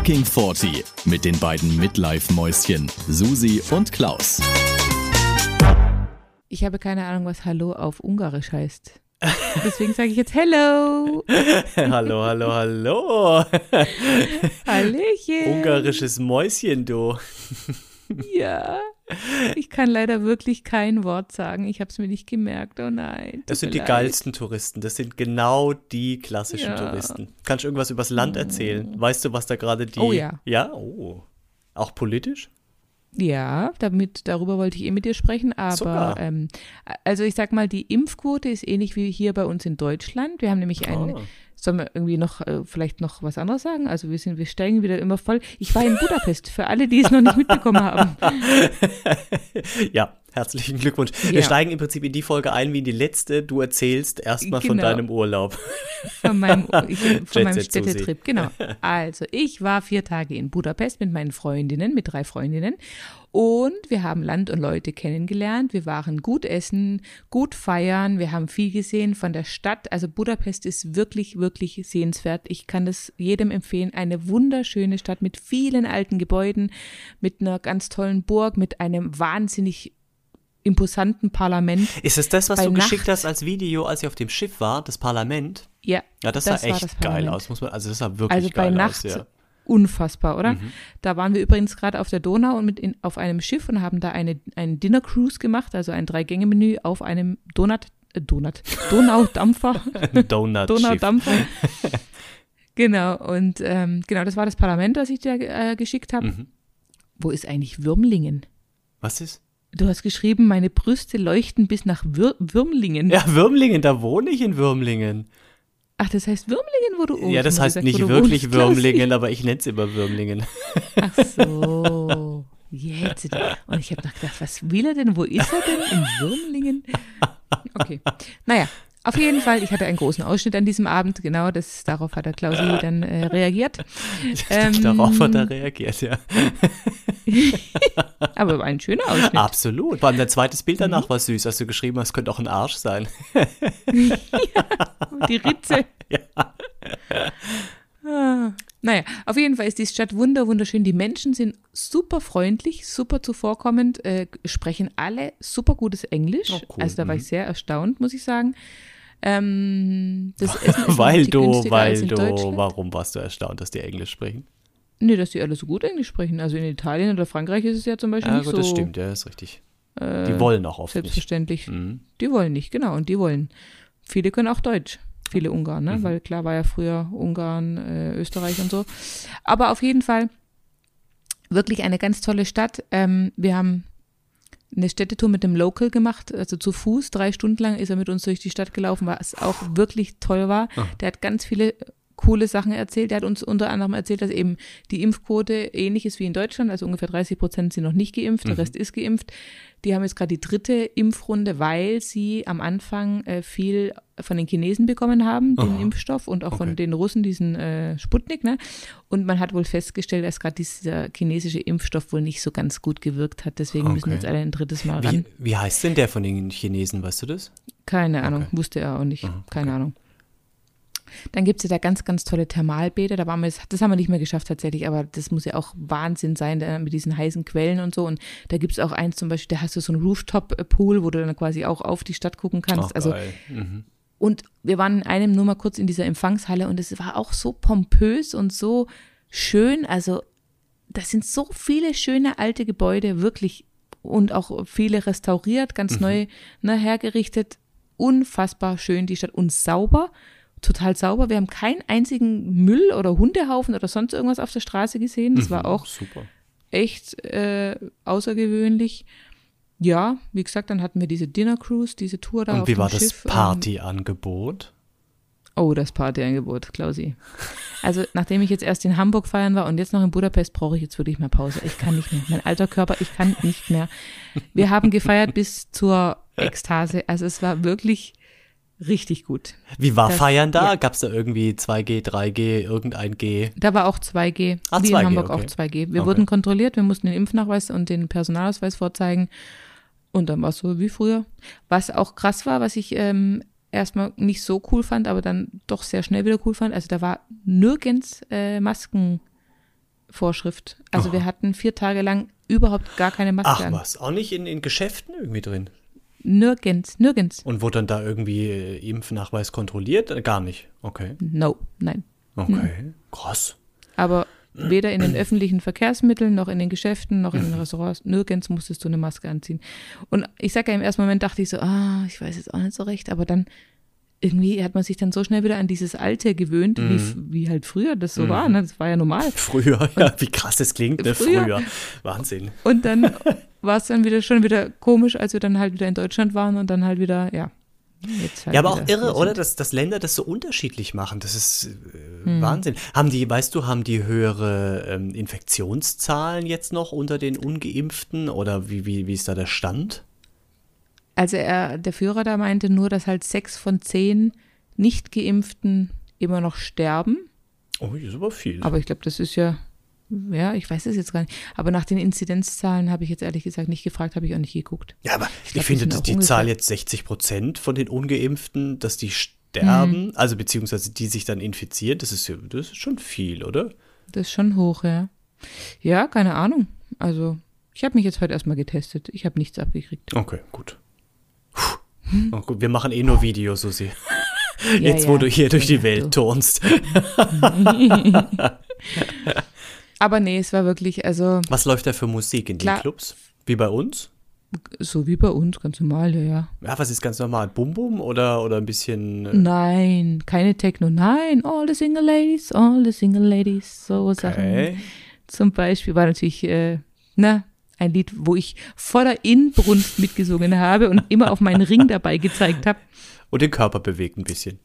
Fucking 40 mit den beiden Midlife-Mäuschen Susi und Klaus. Ich habe keine Ahnung, was Hallo auf Ungarisch heißt. Deswegen sage ich jetzt Hello. hallo, hallo, hallo. Hallöchen. Ungarisches Mäuschen, du. Ja. Ich kann leider wirklich kein Wort sagen. Ich habe es mir nicht gemerkt. Oh nein. Das sind die leid. geilsten Touristen. Das sind genau die klassischen ja. Touristen. Kannst du irgendwas übers Land erzählen? Weißt du, was da gerade die. Oh ja. Ja? Oh. Auch politisch? Ja, damit, darüber wollte ich eh mit dir sprechen, aber ähm, also ich sag mal, die Impfquote ist ähnlich wie hier bei uns in Deutschland. Wir haben nämlich einen, oh. Sollen wir irgendwie noch äh, vielleicht noch was anderes sagen? Also wir sind, wir steigen wieder immer voll. Ich war in Budapest, für alle, die es noch nicht mitbekommen haben. ja, Herzlichen Glückwunsch. Ja. Wir steigen im Prinzip in die Folge ein wie in die letzte. Du erzählst erstmal genau. von deinem Urlaub. Von meinem, ich, von meinem Städtetrip, genau. Also, ich war vier Tage in Budapest mit meinen Freundinnen, mit drei Freundinnen. Und wir haben Land und Leute kennengelernt. Wir waren gut essen, gut feiern. Wir haben viel gesehen von der Stadt. Also Budapest ist wirklich, wirklich sehenswert. Ich kann das jedem empfehlen. Eine wunderschöne Stadt mit vielen alten Gebäuden, mit einer ganz tollen Burg, mit einem wahnsinnig imposanten Parlament. Ist es das, was du Nacht. geschickt hast als Video, als ich auf dem Schiff war, das Parlament? Ja. Ja, das, das sah echt geil aus, muss man, also das sah wirklich also geil Nacht, aus. Ja. Unfassbar, oder? Mhm. Da waren wir übrigens gerade auf der Donau und mit in, auf einem Schiff und haben da eine, einen Dinner Cruise gemacht, also ein Drei-Gänge-Menü auf einem Donut, äh, Donut, Donaudampfer. Donut Donaudampfer. genau, und ähm, genau, das war das Parlament, das ich dir äh, geschickt habe. Mhm. Wo ist eigentlich Würmlingen? Was ist? Du hast geschrieben, meine Brüste leuchten bis nach Wir Würmlingen. Ja, Würmlingen, da wohne ich in Würmlingen. Ach, das heißt Würmlingen, wo du wohnst? Ja, das heißt gesagt, nicht wirklich wohnst, Würmlingen, aber ich nenne es immer Würmlingen. Ach so. Jetzt. Und ich habe noch gedacht, was will er denn? Wo ist er denn? In Würmlingen? Okay. Naja, auf jeden Fall, ich hatte einen großen Ausschnitt an diesem Abend, genau, das, darauf hat der Klausi dann äh, reagiert. Ähm, darauf hat er reagiert, ja. Aber ein schöner Ausschnitt. Absolut. Vor allem dein zweites Bild danach mhm. war süß, als du geschrieben hast, könnte auch ein Arsch sein. ja, die Ritze. Ja. Naja, auf jeden Fall ist die Stadt wunder, wunderschön. Die Menschen sind super freundlich, super zuvorkommend, äh, sprechen alle super gutes Englisch. Oh, cool. Also da war ich mhm. sehr erstaunt, muss ich sagen. Ähm, das Essen ist weil du, weil du, warum warst du erstaunt, dass die Englisch sprechen? Nee, dass die alle so gut Englisch sprechen. Also in Italien oder Frankreich ist es ja zum Beispiel ja, nicht gut, so. das stimmt, ja, ist richtig. Äh, die wollen auch oft selbstverständlich. nicht. Selbstverständlich. Mhm. Die wollen nicht, genau. Und die wollen. Viele können auch Deutsch viele Ungarn, ne? Mhm. weil klar war ja früher Ungarn, äh, Österreich und so. Aber auf jeden Fall wirklich eine ganz tolle Stadt. Ähm, wir haben eine Städtetour mit dem Local gemacht, also zu Fuß. Drei Stunden lang ist er mit uns durch die Stadt gelaufen, was auch wirklich toll war. Ach. Der hat ganz viele coole Sachen erzählt. Er hat uns unter anderem erzählt, dass eben die Impfquote ähnlich ist wie in Deutschland, also ungefähr 30 Prozent sind noch nicht geimpft, der mhm. Rest ist geimpft. Die haben jetzt gerade die dritte Impfrunde, weil sie am Anfang äh, viel von den Chinesen bekommen haben, den Aha. Impfstoff, und auch okay. von den Russen diesen äh, Sputnik. Ne? Und man hat wohl festgestellt, dass gerade dieser chinesische Impfstoff wohl nicht so ganz gut gewirkt hat. Deswegen okay. müssen jetzt alle ein drittes Mal ran. Wie, wie heißt denn der von den Chinesen, weißt du das? Keine Ahnung, okay. wusste er auch nicht. Aha, Keine Ahnung. Dann gibt es ja da ganz, ganz tolle Thermalbäder. Da waren wir, das haben wir nicht mehr geschafft tatsächlich, aber das muss ja auch Wahnsinn sein, mit diesen heißen Quellen und so. Und da gibt es auch eins zum Beispiel, da hast du so einen Rooftop-Pool, wo du dann quasi auch auf die Stadt gucken kannst. Ach, also mhm. Und wir waren in einem nur mal kurz in dieser Empfangshalle und es war auch so pompös und so schön. Also, das sind so viele schöne alte Gebäude, wirklich. Und auch viele restauriert, ganz mhm. neu ne, hergerichtet. Unfassbar schön die Stadt und sauber total sauber. Wir haben keinen einzigen Müll oder Hundehaufen oder sonst irgendwas auf der Straße gesehen. Das mhm, war auch super. echt äh, außergewöhnlich. Ja, wie gesagt, dann hatten wir diese Dinner Cruise, diese Tour da. Und auf wie dem war Schiff. das ähm, Partyangebot? Oh, das Partyangebot, Klausi. Also, nachdem ich jetzt erst in Hamburg feiern war und jetzt noch in Budapest, brauche ich jetzt wirklich mal Pause. Ich kann nicht mehr. Mein alter Körper, ich kann nicht mehr. Wir haben gefeiert bis zur Ekstase. Also, es war wirklich richtig gut. Wie war das, Feiern da? Ja. Gab es da irgendwie 2G, 3G, irgendein G? Da war auch 2G. Ah, wie 2G, in Hamburg okay. auch 2G. Wir okay. wurden kontrolliert, wir mussten den Impfnachweis und den Personalausweis vorzeigen. Und dann war es so wie früher. Was auch krass war, was ich ähm, erstmal nicht so cool fand, aber dann doch sehr schnell wieder cool fand. Also da war nirgends äh, Masken Maskenvorschrift. Also oh. wir hatten vier Tage lang überhaupt gar keine Maske Ach an. was, auch nicht in, in Geschäften irgendwie drin? Nirgends, nirgends. Und wurde dann da irgendwie äh, Impfnachweis kontrolliert? Äh, gar nicht. Okay. No, nein. Okay, hm. krass. Aber weder in den öffentlichen Verkehrsmitteln noch in den Geschäften noch in den Restaurants, nirgends musstest du eine Maske anziehen. Und ich sage ja, im ersten Moment dachte ich so, ah, ich weiß jetzt auch nicht so recht, aber dann irgendwie hat man sich dann so schnell wieder an dieses Alte gewöhnt, mm. wie, mhm. wie halt früher das so mm. war. Ne? Das war ja normal. Früher, ja, wie krass das klingt, ne? Früher. früher. Wahnsinn. Und dann war es dann wieder schon wieder komisch, als wir dann halt wieder in Deutschland waren und dann halt wieder, ja. Halt ja, aber auch irre, oder? Dass, dass Länder das so unterschiedlich machen. Das ist äh, hm. Wahnsinn. Haben die, weißt du, haben die höhere ähm, Infektionszahlen jetzt noch unter den Ungeimpften oder wie, wie, wie ist da der Stand? Also er, der Führer da meinte nur, dass halt sechs von zehn Nicht-Geimpften immer noch sterben. Oh, das ist aber viel. Aber ich glaube, das ist ja, ja, ich weiß es jetzt gar nicht. Aber nach den Inzidenzzahlen habe ich jetzt ehrlich gesagt nicht gefragt, habe ich auch nicht geguckt. Ja, aber ich, glaub, ich finde, dass die Zahl jetzt 60 Prozent von den Ungeimpften, dass die sterben, mhm. also beziehungsweise die sich dann infizieren, das ist, das ist schon viel, oder? Das ist schon hoch, ja. Ja, keine Ahnung. Also, ich habe mich jetzt heute erstmal getestet. Ich habe nichts abgekriegt. Okay, gut. Oh, gut. Wir machen eh nur Videos, Susi. Jetzt, ja, wo du hier durch die Welt turnst. Aber nee, es war wirklich, also. Was läuft da für Musik in klar, den Clubs? Wie bei uns? So wie bei uns, ganz normal, ja, ja. Ja, was ist ganz normal? Bum Bum oder, oder ein bisschen. Äh nein, keine Techno, nein. All the single ladies, all the single ladies, so okay. Sachen. Zum Beispiel war natürlich, äh, na, ein Lied, wo ich voller Inbrunst mitgesungen habe und immer auf meinen Ring dabei gezeigt habe. Und den Körper bewegt ein bisschen.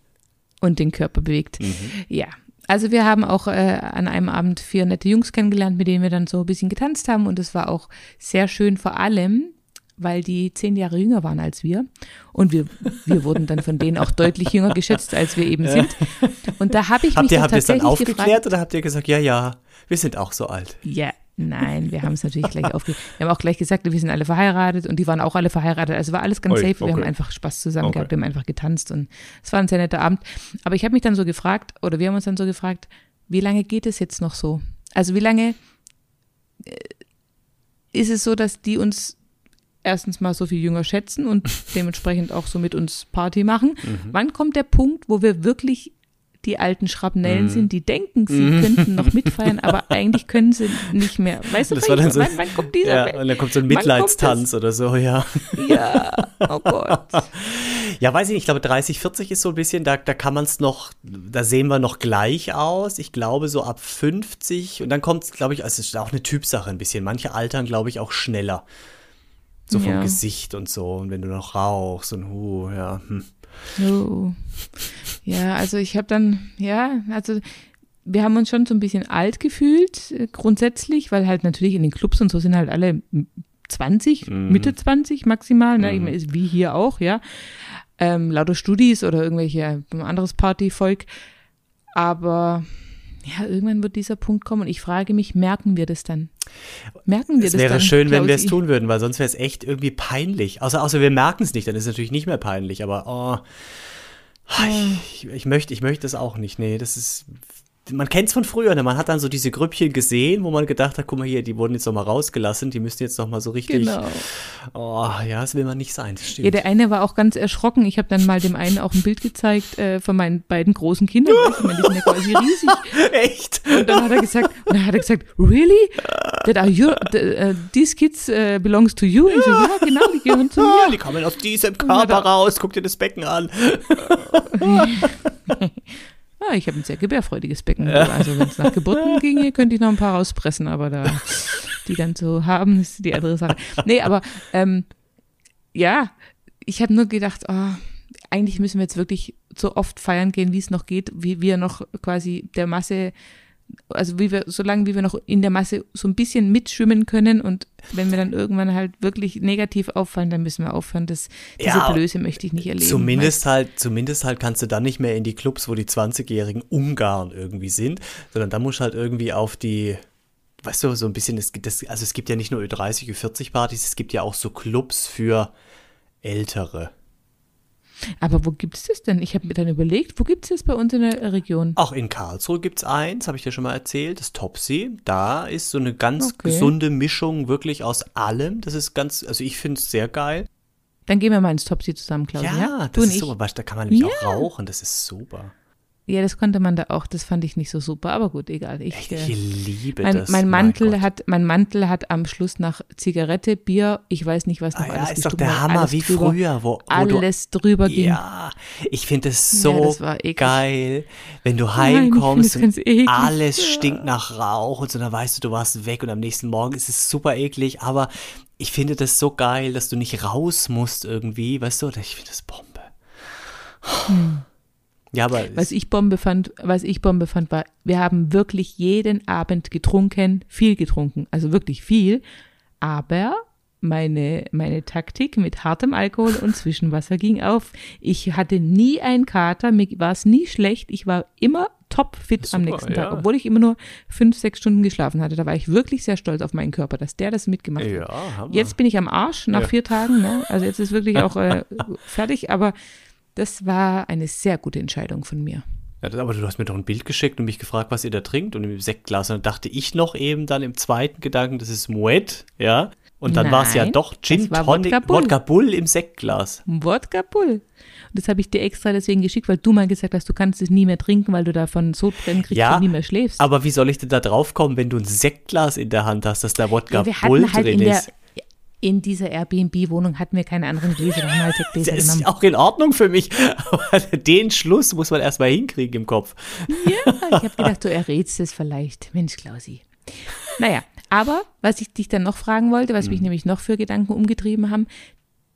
Und den Körper bewegt. Mhm. Ja, also wir haben auch äh, an einem Abend vier nette Jungs kennengelernt, mit denen wir dann so ein bisschen getanzt haben und es war auch sehr schön, vor allem, weil die zehn Jahre jünger waren als wir und wir, wir wurden dann von denen auch deutlich jünger geschätzt, als wir eben sind. Und da habe ich habt mich ihr, dann habt tatsächlich dann aufgeklärt gefragt, oder habt ihr gesagt, ja, ja, wir sind auch so alt? Ja, Nein, wir haben es natürlich gleich aufgegeben. Wir haben auch gleich gesagt, wir sind alle verheiratet und die waren auch alle verheiratet. Also war alles ganz Oi, safe. Wir okay. haben einfach Spaß zusammen okay. gehabt, wir haben einfach getanzt und es war ein sehr netter Abend. Aber ich habe mich dann so gefragt, oder wir haben uns dann so gefragt, wie lange geht es jetzt noch so? Also wie lange äh, ist es so, dass die uns erstens mal so viel jünger schätzen und dementsprechend auch so mit uns Party machen? Mhm. Wann kommt der Punkt, wo wir wirklich die alten Schrapnellen mm. sind, die denken, sie mm. könnten noch mitfeiern, aber eigentlich können sie nicht mehr. Weißt du, das war dann so, wann, wann kommt dieser ja, und dann kommt so ein Mitleidstanz oder so, ja. Ja, oh Gott. Ja, weiß ich nicht, ich glaube 30, 40 ist so ein bisschen, da, da kann man es noch, da sehen wir noch gleich aus. Ich glaube so ab 50 und dann kommt es, glaube ich, also es ist auch eine Typsache ein bisschen. Manche altern, glaube ich, auch schneller. So vom ja. Gesicht und so. Und wenn du noch rauchst und hu, ja. Hm. Oh. Ja, also ich habe dann, ja, also wir haben uns schon so ein bisschen alt gefühlt, äh, grundsätzlich, weil halt natürlich in den Clubs und so sind halt alle 20, mm. Mitte 20 maximal, ne, mm. wie hier auch, ja. Ähm, lauter Studis oder irgendwelche anderes Partyvolk. Aber ja, irgendwann wird dieser Punkt kommen und ich frage mich, merken wir das dann? Merken wir es das wäre dann? schön, wenn wir es tun würden, weil sonst wäre es echt irgendwie peinlich. Außer, außer wir merken es nicht, dann ist es natürlich nicht mehr peinlich, aber oh, ich, ich, möchte, ich möchte das auch nicht. Nee, das ist man kennt es von früher, ne? man hat dann so diese Grüppchen gesehen, wo man gedacht hat, guck mal hier, die wurden jetzt noch mal rausgelassen, die müssen jetzt noch mal so richtig. Genau. Oh, ja, das will man nicht sein, das stimmt. Ja, der eine war auch ganz erschrocken. Ich habe dann mal dem einen auch ein Bild gezeigt äh, von meinen beiden großen Kindern. ich meine, die sind ja quasi riesig. Echt? Und dann hat er gesagt, und dann hat er gesagt, really? That are your, the, uh, these kids uh, belongs to you? Ich so, ja, genau, die gehören zu mir. Die kommen aus diesem Körper raus, guck dir das Becken an. Ja, ich habe ein sehr gebärfreudiges Becken. Ja. Also wenn es nach Geburten ginge, könnte ich noch ein paar rauspressen, aber da die dann so haben, ist die andere Sache. Nee, aber ähm, ja, ich habe nur gedacht, oh, eigentlich müssen wir jetzt wirklich so oft feiern gehen, wie es noch geht, wie wir noch quasi der Masse also wie wir, solange wie wir noch in der Masse so ein bisschen mitschwimmen können und wenn wir dann irgendwann halt wirklich negativ auffallen, dann müssen wir aufhören. Das, diese ja, Blöße möchte ich nicht erleben. Zumindest halt, zumindest halt kannst du dann nicht mehr in die Clubs, wo die 20-jährigen Ungarn irgendwie sind, sondern da musst du halt irgendwie auf die, weißt du, so ein bisschen, es gibt das, also es gibt ja nicht nur Ö30, Ö40 Partys, es gibt ja auch so Clubs für Ältere. Aber wo gibt es das denn? Ich habe mir dann überlegt, wo gibt es das bei uns in der Region? Auch in Karlsruhe gibt es eins, habe ich dir schon mal erzählt, das Topsy. Da ist so eine ganz Okay. gesunde Mischung wirklich aus allem. Das ist ganz, also ich finde es sehr geil. Dann gehen wir mal ins Topsy zusammen, Claudia. Ja, du das ist super. Da kann man nämlich Ja. auch rauchen, das ist super. Ja, das konnte man da auch. Das fand ich nicht so super. Aber gut, egal. Ich, Echt, äh, ich liebe mein, das. mein Mantel Gott. hat, mein Mantel hat am Schluss nach Zigarette, Bier, ich weiß nicht was noch Ah, alles ja, ist doch der Hammer wie drüber, früher, wo, wo du alles drüber ging. Ja, ich finde es so eklig. geil, wenn du Nein, ich heimkommst es und alles stinkt nach Rauch und so, dann weißt du, du warst weg und am nächsten Morgen ist es super eklig, aber ich finde das so geil, dass du nicht raus musst irgendwie, weißt du, ich finde das Bombe. Ja, aber Was ich Bombe fand, was ich Bombe fand, war, wir haben wirklich jeden Abend getrunken, viel getrunken, also wirklich viel. Aber meine, meine Taktik mit hartem Alkohol und Zwischenwasser ging auf. Ich hatte nie einen Kater, mir war es nie schlecht. Ich war immer topfit am nächsten Tag, ja. obwohl ich immer nur fünf, sechs Stunden geschlafen hatte. Da war ich wirklich sehr stolz auf meinen Körper, dass der das mitgemacht hat. Hammer. Jetzt bin ich am Arsch nach Ja. vier Tagen. Ne? Also jetzt ist wirklich auch äh, fertig, aber das war eine sehr gute Entscheidung von mir. Ja, aber du hast mir doch ein Bild geschickt und mich gefragt, was ihr da trinkt und im Sektglas. Und dann dachte ich noch eben dann im zweiten Gedanken, das ist Moet, ja. Und dann war es ja doch Gin Tonic, Wodka Bull. Wodka Bull im Sektglas. Wodka Bull. Und das habe ich dir extra deswegen geschickt, weil du mal gesagt hast, du kannst es nie mehr trinken, weil du davon Sodbrennen kriegst Ja, und nie mehr schläfst. Aber wie soll ich denn da drauf kommen, wenn du ein Sektglas in der Hand hast, dass da Wodka ja, Bull halt drin in der ist? In dieser Airbnb-Wohnung hatten wir keine anderen Gläser, da haben wir halt Sektgläser Das ist genommen. auch in Ordnung für mich. Aber den Schluss muss man erstmal hinkriegen im Kopf. Ja, ich habe gedacht, du errätst es vielleicht. Mensch, Klausi. Naja, aber was ich dich dann noch fragen wollte, was Mhm. mich nämlich noch für Gedanken umgetrieben haben,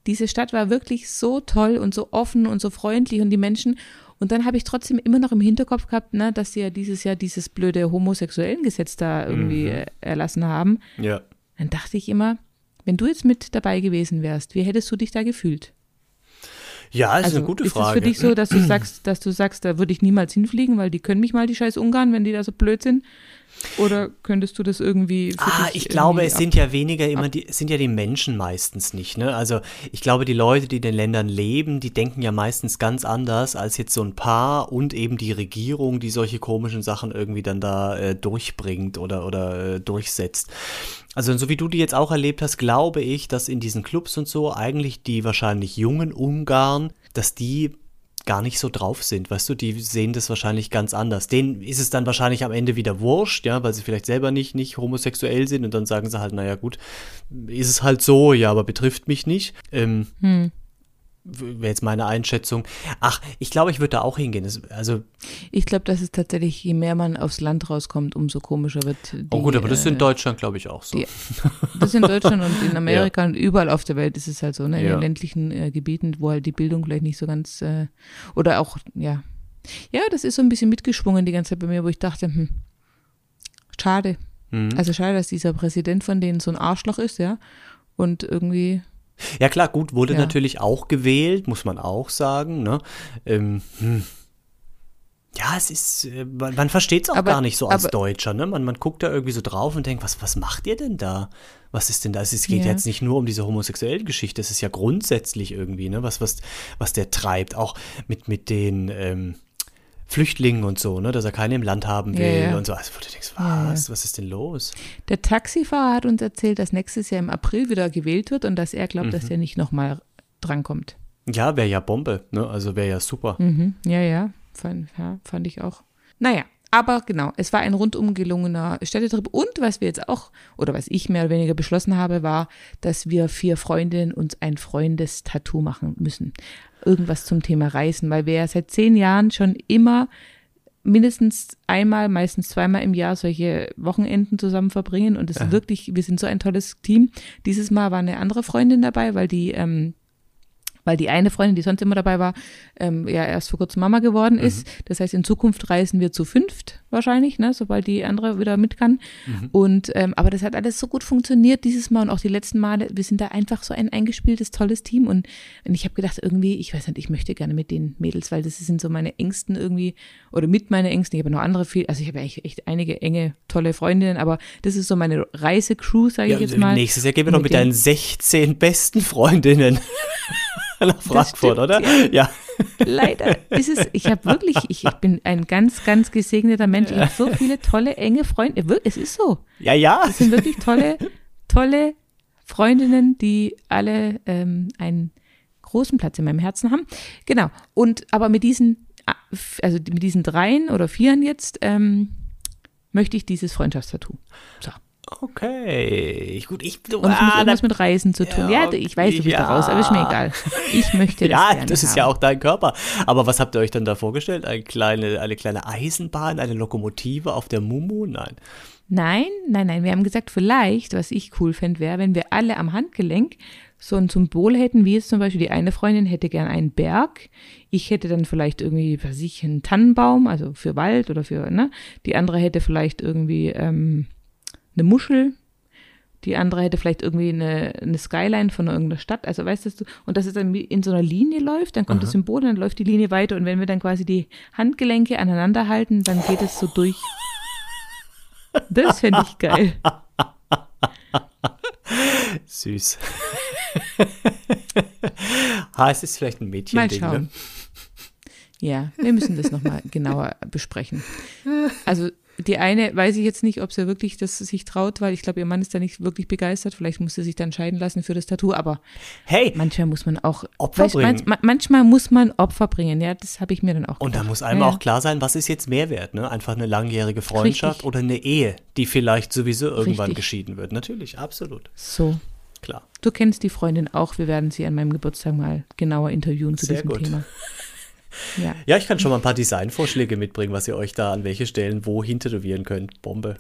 diese Stadt war wirklich so toll und so offen und so freundlich und die Menschen. Und dann habe ich trotzdem immer noch im Hinterkopf gehabt, ne, dass sie ja dieses Jahr dieses blöde homosexuellen Gesetz da irgendwie Mhm. erlassen haben. Ja. Dann dachte ich immer, wenn du jetzt mit dabei gewesen wärst, wie hättest du dich da gefühlt? Ja, ist also eine gute ist Frage. es für dich so, dass du sagst, dass du sagst, da würde ich niemals hinfliegen, weil die können mich mal die scheiß Ungarn, wenn die da so blöd sind? Oder könntest du das irgendwie Ah, ich glaube, es sind ja weniger immer die, es sind ja die Menschen meistens nicht, ne? Also ich glaube, die Leute, die in den Ländern leben, die denken ja meistens ganz anders als jetzt so ein Paar und eben die Regierung, die solche komischen Sachen irgendwie dann da äh, durchbringt oder, oder äh, durchsetzt. Also so wie du die jetzt auch erlebt hast, glaube ich, dass in diesen Clubs und so eigentlich die wahrscheinlich jungen Ungarn, dass die gar nicht so drauf sind, weißt du, die sehen das wahrscheinlich ganz anders. Denen ist es dann wahrscheinlich am Ende wieder wurscht, ja, weil sie vielleicht selber nicht, nicht homosexuell sind und dann sagen sie halt, naja gut, ist es halt so, ja, aber betrifft mich nicht. Ähm, Hm. Wäre jetzt meine Einschätzung. Ach, ich glaube, ich würde da auch hingehen. Das, also, Ich glaube, dass es tatsächlich, je mehr man aufs Land rauskommt, umso komischer wird. Die, oh gut, aber das ist in äh, Deutschland, glaube ich, auch so. die- Das ist in Deutschland und in Amerika und überall auf der Welt ist es halt so, ne? In Ja. den ländlichen äh, Gebieten, wo halt die Bildung vielleicht nicht so ganz, äh, oder auch, ja. Ja, das ist so ein bisschen mitgeschwungen die ganze Zeit bei mir, wo ich dachte, hm, schade. Mhm. Also schade, dass dieser Präsident von denen so ein Arschloch ist, ja. Und irgendwie, Ja klar, gut, wurde Ja. natürlich auch gewählt, muss man auch sagen. Ne? Ähm, hm. Ja, es ist, äh, man, man versteht es auch Aber- gar nicht so als aber- Deutscher. Ne? Man, man guckt da irgendwie so drauf und denkt, was, was macht ihr denn da? Was ist denn da? Es geht Ja. jetzt nicht nur um diese homosexuellen Geschichte, es ist ja grundsätzlich irgendwie, ne? was, was, was der treibt. Auch mit, mit den ähm, Flüchtlingen und so, ne? dass er keine im Land haben will Ja, ja. und so. Also wo du denkst, Ja, ja. was, was ist denn los? Der Taxifahrer hat uns erzählt, dass nächstes Jahr im April wieder gewählt wird und dass er glaubt, Mhm. dass er nicht nochmal drankommt. Ja, wäre ja Bombe, ne? also wäre ja super. Mhm. Ja, ja fand, ja, fand ich auch. Naja, aber genau, es war ein rundum gelungener Städtetrip und was wir jetzt auch, oder was ich mehr oder weniger beschlossen habe, war, dass wir vier Freundinnen uns ein Freundestattoo machen müssen. Irgendwas zum Thema Reisen, weil wir ja seit zehn Jahren schon immer mindestens einmal, meistens zweimal im Jahr solche Wochenenden zusammen verbringen und es ist wirklich, wir sind so ein tolles Team. Dieses Mal war eine andere Freundin dabei, weil die, ähm, weil die eine Freundin, die sonst immer dabei war, ähm, ja erst vor kurzem Mama geworden ist. Das heißt, in Zukunft reisen wir zu fünft wahrscheinlich, ne, sobald die andere wieder mit kann. Und ähm, aber das hat alles so gut funktioniert dieses Mal und auch die letzten Male. Wir sind da einfach so ein eingespieltes, tolles Team und, und ich habe gedacht, irgendwie, ich weiß nicht, ich möchte gerne mit den Mädels, weil das sind so meine Ängsten irgendwie oder mit meine Ängsten. Ich habe noch andere viel, also ich habe eigentlich echt einige enge, tolle Freundinnen, aber das ist so meine Reisecrew, sage ich jetzt mal. nächstes Jahr gehen wir doch Mit mit deinen 16 besten Freundinnen. Nach Frankfurt, stimmt, oder? ja. Ja. Leider ist es, ich habe wirklich, ich, ich bin ein ganz, ganz gesegneter Mensch. Ich habe so viele tolle, enge Freunde. Es ist so. Ja, ja. Es sind wirklich tolle, tolle Freundinnen, die alle ähm, einen großen Platz in meinem Herzen haben. Genau. Und aber mit diesen, also mit diesen dreien oder vieren jetzt, ähm, möchte ich dieses Freundschaftstattoo. So. Okay. Gut, ich. Du, Und es muss ah, irgendwas da- mit Reisen zu tun. Ja, Ja, ich weiß, du bist ja. da raus, aber ist mir egal. Ich möchte das ja, das ist haben. ja auch dein Körper. Aber was habt ihr euch dann da vorgestellt? Eine kleine, eine kleine Eisenbahn, eine Lokomotive auf der Mumu? Nein. Nein, nein, nein. Wir haben gesagt, vielleicht, was ich cool fände, wäre, wenn wir alle am Handgelenk so ein Symbol hätten, wie jetzt zum Beispiel die eine Freundin hätte gern einen Berg. Ich hätte dann vielleicht irgendwie, was weiß ich, einen Tannenbaum, also für Wald oder für, ne? Die andere hätte vielleicht irgendwie ähm, eine Muschel. Die andere hätte vielleicht irgendwie eine, eine Skyline von irgendeiner Stadt. Also weißt du, und dass es dann in so einer Linie läuft, dann kommt das Symbol, dann läuft die Linie weiter. Und wenn wir dann quasi die Handgelenke aneinander halten, dann geht es so durch. Das fände ich geil. Süß. ha, es ist vielleicht ein Mal Mädchending, schauen. ne? Ja, wir müssen das nochmal genauer besprechen. Also die eine weiß ich jetzt nicht, ob sie wirklich das sich traut, weil ich glaube, ihr Mann ist da nicht wirklich begeistert. Vielleicht muss sie sich dann scheiden lassen für das Tattoo, aber Hey, manchmal muss man auch Opfer weißt, bringen. man- manchmal muss man Opfer bringen. Ja, das habe ich mir dann auch und da gedacht. muss einem ja, auch klar sein, was ist jetzt Mehrwert, ne? Einfach eine langjährige Freundschaft Richtig. oder eine Ehe, die vielleicht sowieso irgendwann Richtig. geschieden wird. Natürlich, absolut. So, Klar. du kennst die Freundin auch. Wir werden sie an meinem Geburtstag mal genauer interviewen zu Sehr diesem gut. Thema. Ja. Ja, ich kann schon mal ein paar Designvorschläge mitbringen, was ihr euch da an welche Stellen wo hintätowieren könnt. Bombe.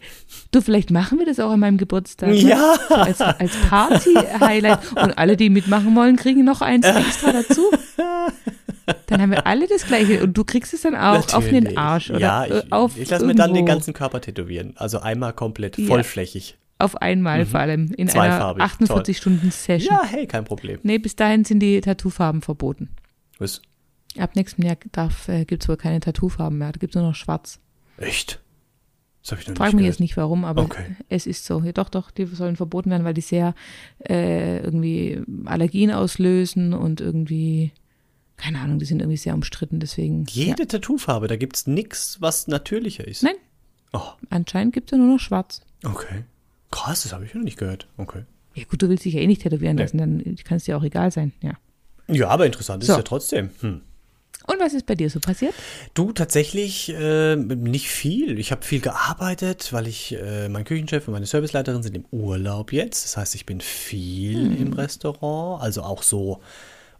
Du, vielleicht machen wir das auch an meinem Geburtstag. ne? Ja. So als, als Party-Highlight. Und alle, die mitmachen wollen, kriegen noch eins extra dazu. Dann haben wir alle das Gleiche. Und du kriegst es dann auch auf den Natürlich. Arsch oder ja, äh, ich, auf ich lasse mir dann den ganzen Körper tätowieren. Also einmal komplett Ja. vollflächig. Auf einmal vor allem. In einer Zweifarbig, 48-Stunden-Session. Ja, hey, kein Problem. Nee, bis dahin sind die Tattoofarben verboten. Was? Ab nächstem Jahr äh, gibt es wohl keine Tattoofarben mehr. Da gibt es nur noch schwarz. Echt? Das habe ich noch Frag nicht mich gehört. jetzt nicht warum, aber Okay. es ist so. Ja, doch, doch, die sollen verboten werden, weil die sehr äh, irgendwie Allergien auslösen und irgendwie, keine Ahnung, die sind irgendwie sehr umstritten. Deswegen, ja, Jede Tattoofarbe, da gibt es nichts, was natürlicher ist. Nein. Oh, anscheinend gibt es ja nur noch schwarz. okay. Krass, das habe ich noch nicht gehört. Okay. Ja gut, du willst dich ja eh nicht tätowieren Nee. lassen, dann kann es dir auch egal sein, ja. Ja, aber interessant ist So. ja trotzdem. Hm. Und was ist bei dir so passiert? Du, tatsächlich äh, nicht viel. Ich habe viel gearbeitet, weil ich, äh, mein Küchenchef und meine Serviceleiterin sind im Urlaub jetzt. Das heißt, ich bin viel Hm. im Restaurant, also auch so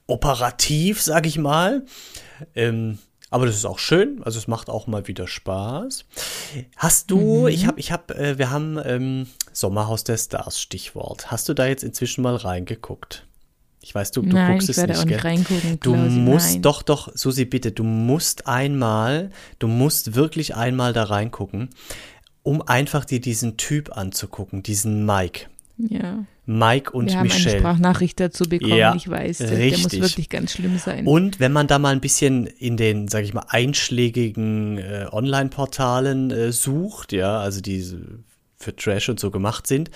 operativ, sag ich mal. Ähm, aber das ist auch schön, also es macht auch mal wieder Spaß. Hast du, Mhm. ich habe, ich habe, äh, wir haben ähm, Sommerhaus der Stars, Stichwort. Hast du da jetzt inzwischen mal reingeguckt? Ich weiß, du, du nein, guckst es nicht, auch nicht reingucken. Du Klausi, musst nein. doch, doch, Susi, bitte, du musst einmal, du musst wirklich einmal da reingucken, um einfach dir diesen Typ anzugucken, diesen Mike. Ja, Mike und wir haben eine Michelle. Sprachnachricht dazu bekommen. Ja, ich weiß, der, der muss richtig. wirklich ganz schlimm sein. Und wenn man da mal ein bisschen in den, sag ich mal, einschlägigen äh, Online-Portalen äh, sucht, ja, also diese für Trash und so gemacht sind,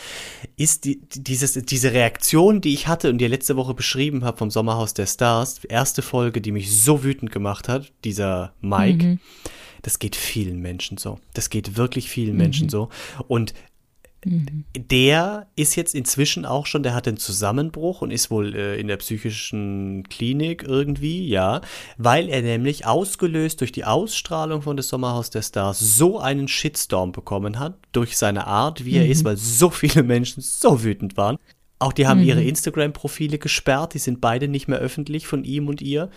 ist die, die- dieses, diese Reaktion, die ich hatte und dir letzte Woche beschrieben habe vom Sommerhaus der Stars, erste Folge, die mich so wütend gemacht hat, dieser Mike, Mhm. das geht vielen Menschen so. Das geht wirklich vielen Mhm. Menschen so. Und der ist jetzt inzwischen auch schon, der hat einen Zusammenbruch und ist wohl äh, in der psychischen Klinik irgendwie, ja, weil er nämlich ausgelöst durch die Ausstrahlung von des Sommerhaus der Stars so einen Shitstorm bekommen hat, durch seine Art, wie er ist, weil so viele Menschen so wütend waren. Auch die haben ihre Instagram-Profile gesperrt, die sind beide nicht mehr öffentlich von ihm und ihr.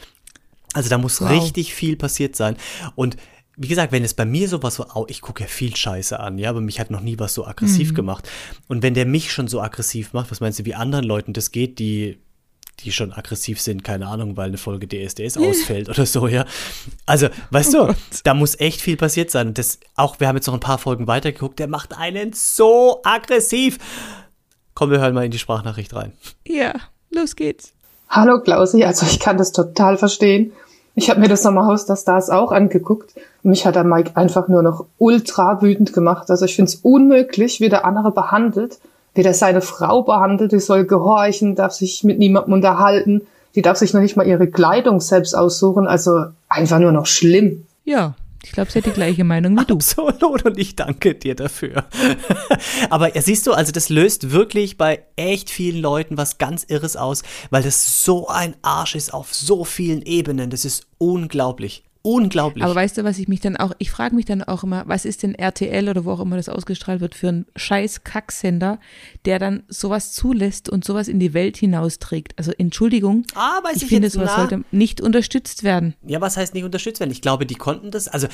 Also da muss Wow. richtig viel passiert sein. Und wie gesagt, wenn es bei mir sowas so, ich gucke ja viel Scheiße an, ja, aber mich hat noch nie was so aggressiv gemacht. Und wenn der mich schon so aggressiv macht, was meinst du, wie anderen Leuten das geht, die die schon aggressiv sind, keine Ahnung, weil eine Folge DSDS ausfällt oder so, ja. Also, weißt du, da muss echt viel passiert sein. Und das, auch, wir haben jetzt noch ein paar Folgen weitergeguckt, der macht einen so aggressiv. Komm, wir hören mal in die Sprachnachricht rein. ja, los geht's. Hallo Klausi, also ich kann das total verstehen. Ich habe mir das Sommerhaus der Stars auch angeguckt. Mich hat der Mike einfach nur noch ultra wütend gemacht. Also ich finde es unmöglich, wie der andere behandelt, wie der seine Frau behandelt. Die soll gehorchen, darf sich mit niemandem unterhalten. Die darf sich noch nicht mal ihre Kleidung selbst aussuchen. Also einfach nur noch schlimm. Ja, ich glaube, sie hat die gleiche Meinung wie du. Absolut und ich danke dir dafür. Aber ja, siehst du, also das löst wirklich bei echt vielen Leuten was ganz Irres aus, weil das so ein Arsch ist auf so vielen Ebenen. Das ist unglaublich. Unglaublich. Aber weißt du, was ich mich dann auch, ich frage mich dann auch immer, was ist denn RTL oder wo auch immer das ausgestrahlt wird für ein scheiß Kacksender, der dann sowas zulässt und sowas in die Welt hinausträgt. Also Entschuldigung, ah, ich, ich finde, jetzt, sowas na, sollte nicht unterstützt werden. Ja, was heißt nicht unterstützt werden? Ich glaube, die konnten das, also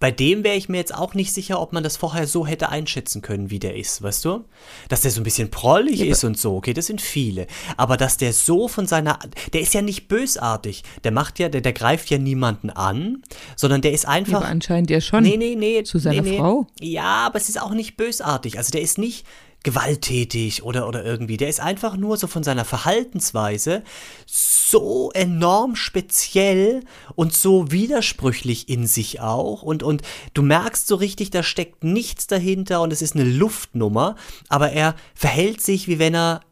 bei dem wäre ich mir jetzt auch nicht sicher, ob man das vorher so hätte einschätzen können, wie der ist, weißt du? Dass der so ein bisschen prollig Ja, ist und so, okay, das sind viele. Aber dass der so von seiner, der ist ja nicht bösartig. Der macht ja, der, der greift ja niemanden an, sondern der ist einfach. aber anscheinend ja schon. Nee, nee, nee. Zu seiner nee, nee. Frau? Ja, aber es ist auch nicht bösartig. Also der ist nicht gewalttätig oder, oder irgendwie. Der ist einfach nur so von seiner Verhaltensweise so enorm speziell und so widersprüchlich in sich auch. Und, und du merkst so richtig, da steckt nichts dahinter und es ist eine Luftnummer. Aber er verhält sich, wie wenn er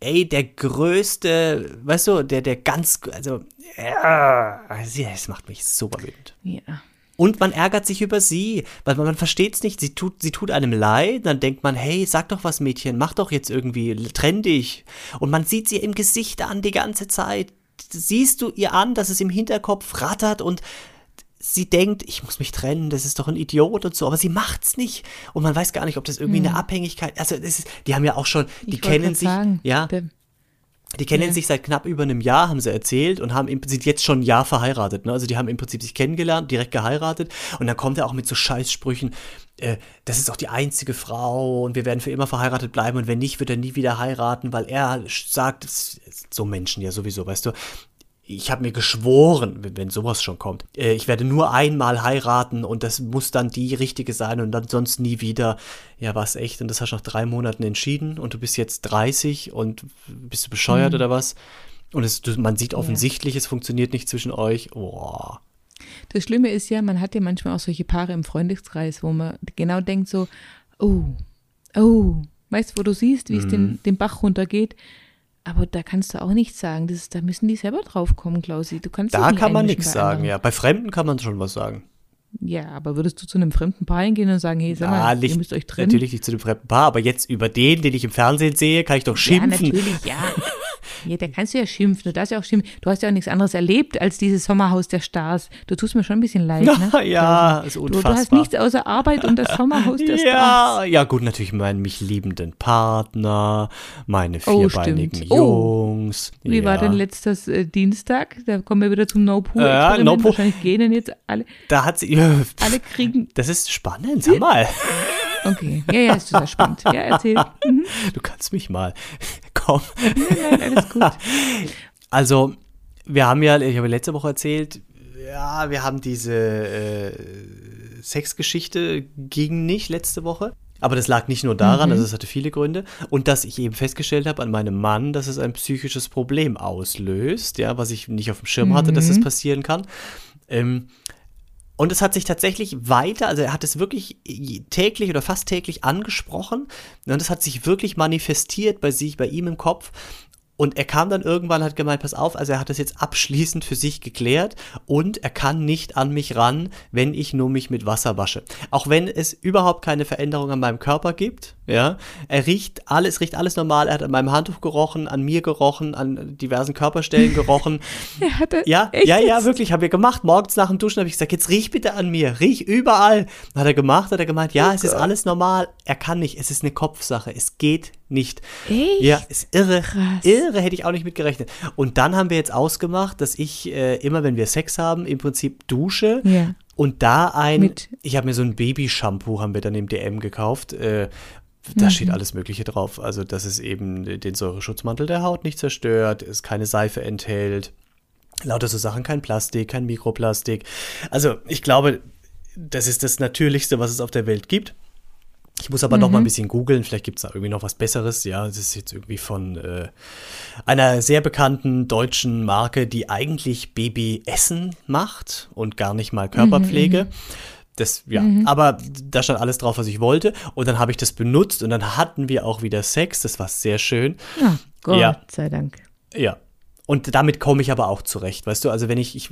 ey, der größte, weißt du, der, der ganz, also, ja, es macht mich super wütend. Ja. Und man ärgert sich über sie, weil man, man versteht es nicht. Sie tut, sie tut einem leid. Dann denkt man, hey, sag doch was, Mädchen, mach doch jetzt irgendwie, trenn dich. Und man sieht sie im Gesicht an die ganze Zeit. Siehst du ihr an, dass es im Hinterkopf rattert und sie denkt, ich muss mich trennen, das ist doch ein Idiot und so, aber sie macht's nicht. Und man weiß gar nicht, ob das irgendwie eine Abhängigkeit, also das ist, die haben ja auch schon, die Hm. Kennen sich, sagen, ja, die kennen Ja. sich seit knapp über einem Jahr, haben sie erzählt, und haben im Prinzip jetzt schon ein Jahr verheiratet. Ne? Also die haben im Prinzip sich kennengelernt, direkt geheiratet. Und dann kommt er auch mit so Scheißsprüchen, äh, das ist auch die einzige Frau und wir werden für immer verheiratet bleiben. Und wenn nicht, wird er nie wieder heiraten, weil er sagt, das- so Menschen ja sowieso, weißt du. Ich habe mir geschworen, wenn, sowas schon kommt, äh, ich werde nur einmal heiraten und das muss dann die richtige sein und dann sonst nie wieder. Ja, was echt? Und das hast du nach drei Monaten entschieden und du bist jetzt 30 und bist du bescheuert oder was? Und es, man sieht offensichtlich, es funktioniert nicht zwischen euch. Boah. Das Schlimme ist ja, man hat ja manchmal auch solche Paare im Freundeskreis, wo man genau denkt so, oh, oh, weißt du, wo du siehst, wie es Mhm. den, den Bach runtergeht. Aber da kannst du auch nichts sagen. Das ist, da müssen die selber drauf kommen, Klausi. Du kannst Da nicht kann man nichts sagen, ja. Bei Fremden kann man schon was sagen. Ja, aber würdest du zu einem fremden Paar hingehen und sagen, hey, sag mal, Ja, ihr nicht, müsst euch trennen? natürlich nicht zu dem fremden Paar, aber jetzt über den, den ich im Fernsehen sehe, kann ich doch Ja, schimpfen. natürlich, ja. Ja, da kannst du ja schimpfen. Du darfst ja auch schimpfen. Du hast ja auch nichts anderes erlebt als dieses Sommerhaus der Stars. Du tust mir schon ein bisschen leid, ne? Ja, Klausi? ist Du, unfassbar. du hast nichts außer Arbeit und das Sommerhaus der Stars. Ja, ja, gut, natürlich meinen mich liebenden Partner, meine Oh, vierbeinigen. Oh. Jungs. Wie ja. war denn letztes äh, Dienstag? Da kommen wir wieder zum No-Pool-Experiment. Ja, No-Pool. Wahrscheinlich gehen denn jetzt alle, Da hat sie. Alle kriegen. das ist spannend, sag mal. Okay, ja, ja, ist total spannend. Ja, erzähl. Mhm. Du kannst mich mal. Komm. Nein, alles gut. Also, wir haben ja, ich habe letzte Woche erzählt, ja, wir haben diese äh, Sexgeschichte ging nicht letzte Woche. Aber das lag nicht nur daran, also es hatte viele Gründe. Und dass ich eben festgestellt habe an meinem Mann, dass es ein psychisches Problem auslöst, ja, was ich nicht auf dem Schirm hatte, dass das passieren kann. Ähm, und es hat sich tatsächlich weiter, also er hat es wirklich täglich oder fast täglich angesprochen und es hat sich wirklich manifestiert bei sich, bei ihm im Kopf. Und er kam dann irgendwann, hat gemeint, pass auf, also er hat das jetzt abschließend für sich geklärt und er kann nicht an mich ran, wenn ich nur mich mit Wasser wasche. Auch wenn es überhaupt keine Veränderung an meinem Körper gibt, ja. Er riecht alles, riecht alles normal. Er hat an meinem Handtuch gerochen, an mir gerochen, an diversen Körperstellen gerochen. Er hatte, Ja, ja, ja, wirklich, haben wir gemacht. Morgens nach dem Duschen habe ich gesagt, jetzt riech bitte an mir, riech überall. Dann hat er gemacht, hat er gemeint, ja, es ist alles normal. Er kann nicht, es ist eine Kopfsache, es geht nicht. Echt? Ja, ist irre. Krass. Irre hätte ich auch nicht mit gerechnet. Und dann haben wir jetzt ausgemacht, dass ich äh, immer, wenn wir Sex haben, im Prinzip dusche. Ja. Und da ein, Mit- ich habe mir so ein Baby-Shampoo, haben wir dann im DM gekauft. Äh, da steht alles Mögliche drauf. Also, dass es eben den Säureschutzmantel der Haut nicht zerstört, es keine Seife enthält. Lauter so Sachen, kein Plastik, kein Mikroplastik. Also, ich glaube, das ist das Natürlichste, was es auf der Welt gibt. Ich muss aber noch mal ein bisschen googeln, vielleicht gibt es da irgendwie noch was Besseres. Ja, das ist jetzt irgendwie von äh, einer sehr bekannten deutschen Marke, die eigentlich Babyessen macht und gar nicht mal Körperpflege. Das, ja, aber da stand alles drauf, was ich wollte. Und dann habe ich das benutzt und dann hatten wir auch wieder Sex. Das war sehr schön. Ja, Gott Ja. sei Dank. Ja. Und damit komme ich aber auch zurecht, weißt du? Also wenn ich, ich,